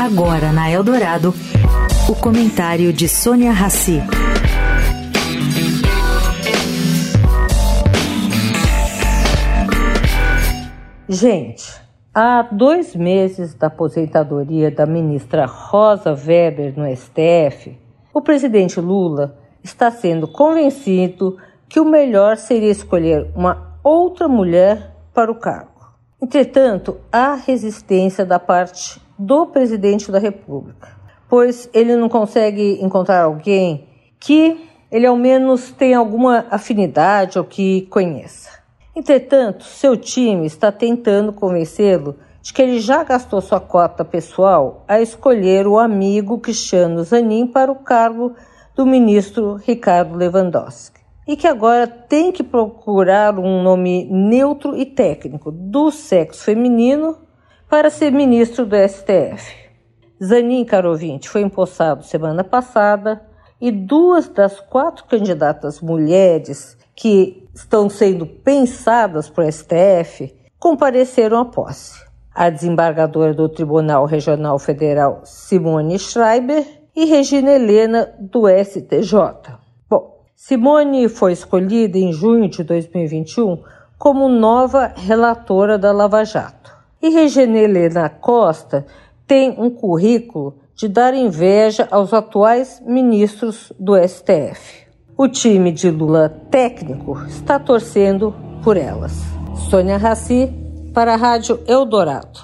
Agora na Eldorado, o comentário de Sônia Rassi. Gente, há dois meses da aposentadoria da ministra Rosa Weber no STF, o presidente Lula está sendo convencido que o melhor seria escolher uma outra mulher para o cargo. Entretanto, há resistência da parte do presidente da República, pois ele não consegue encontrar alguém que ele ao menos tenha alguma afinidade ou que conheça. Entretanto, seu time está tentando convencê-lo de que ele já gastou sua cota pessoal a escolher o amigo Cristiano Zanin para o cargo do ministro Ricardo Lewandowski. E que agora tem que procurar um nome neutro e técnico do sexo feminino para ser ministro do STF. Zanin, caro ouvinte, foi empossado semana passada e duas das quatro candidatas mulheres que estão sendo pensadas para o STF compareceram à posse. A desembargadora do Tribunal Regional Federal, Simone Schreiber, e Regina Helena, do STJ. Bom, Simone foi escolhida em junho de 2021 como nova relatora da Lava Jato. E Regina Helena Costa tem um currículo de dar inveja aos atuais ministros do STF. O time de Lula técnico está torcendo por elas. Sônia Raci, para a Rádio Eldorado.